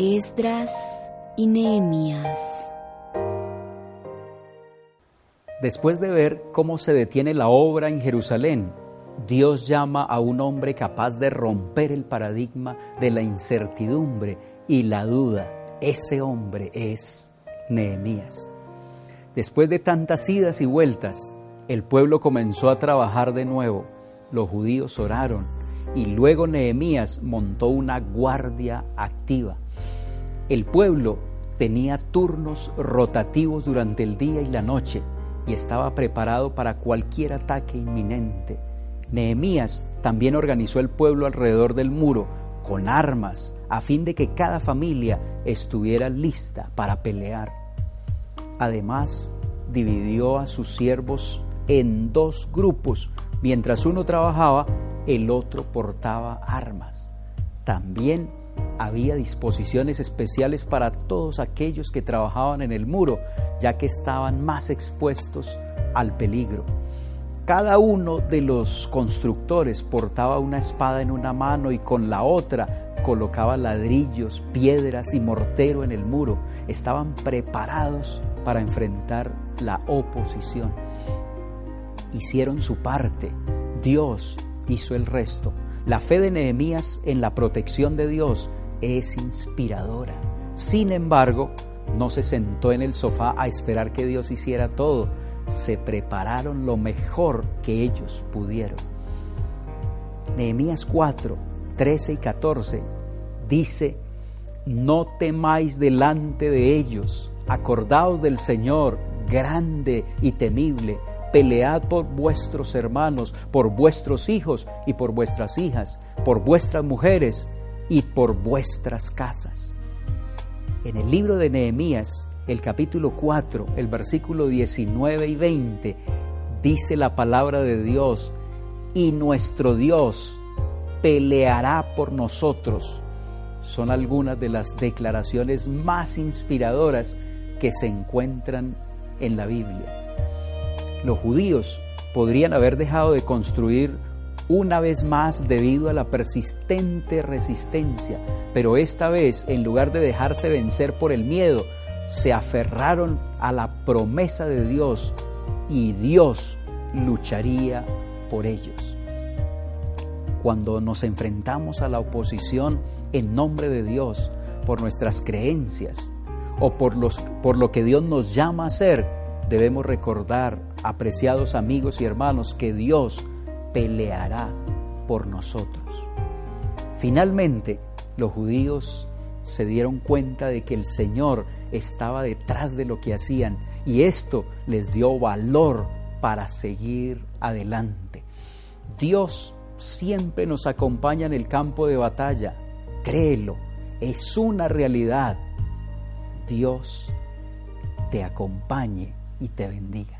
Esdras y Nehemías. Después de ver cómo se detiene la obra en Jerusalén, Dios llama a un hombre capaz de romper el paradigma de la incertidumbre y la duda. Ese hombre es Nehemías. Después de tantas idas y vueltas, el pueblo comenzó a trabajar de nuevo. Los judíos oraron y luego Nehemías montó una guardia activa. El pueblo tenía turnos rotativos durante el día y la noche y estaba preparado para cualquier ataque inminente. Nehemías también organizó el pueblo alrededor del muro con armas a fin de que cada familia estuviera lista para pelear. Además, dividió a sus siervos en dos grupos. Mientras uno trabajaba, el otro portaba armas. También había disposiciones especiales para todos aquellos que trabajaban en el muro, ya que estaban más expuestos al peligro. Cada uno de los constructores portaba una espada en una mano y con la otra colocaba ladrillos, piedras y mortero en el muro. Estaban preparados para enfrentar la oposición. Hicieron su parte, Dios hizo el resto. La fe de Nehemías en la protección de Dios es inspiradora. Sin embargo, no se sentó en el sofá a esperar que Dios hiciera todo. Se prepararon lo mejor que ellos pudieron. Nehemías 4, 13 y 14 dice, no temáis delante de ellos, acordaos del Señor, grande y temible, pelead por vuestros hermanos, por vuestros hijos y por vuestras hijas, por vuestras mujeres y por vuestras casas. En el libro de Nehemías, el capítulo 4, el versículo 19 y 20, dice la palabra de Dios, y nuestro Dios peleará por nosotros. Son algunas de las declaraciones más inspiradoras que se encuentran en la Biblia. Los judíos podrían haber dejado de construir una vez más debido a la persistente resistencia, pero esta vez, en lugar de dejarse vencer por el miedo, se aferraron a la promesa de Dios y Dios lucharía por ellos. Cuando nos enfrentamos a la oposición en nombre de Dios, por nuestras creencias o por, los, por lo que Dios nos llama a hacer, debemos recordar, apreciados amigos y hermanos, que Dios peleará por nosotros. Finalmente, los judíos se dieron cuenta de que el Señor estaba detrás de lo que hacían y esto les dio valor para seguir adelante. Dios siempre nos acompaña en el campo de batalla, créelo, es una realidad. Dios te acompañe y te bendiga.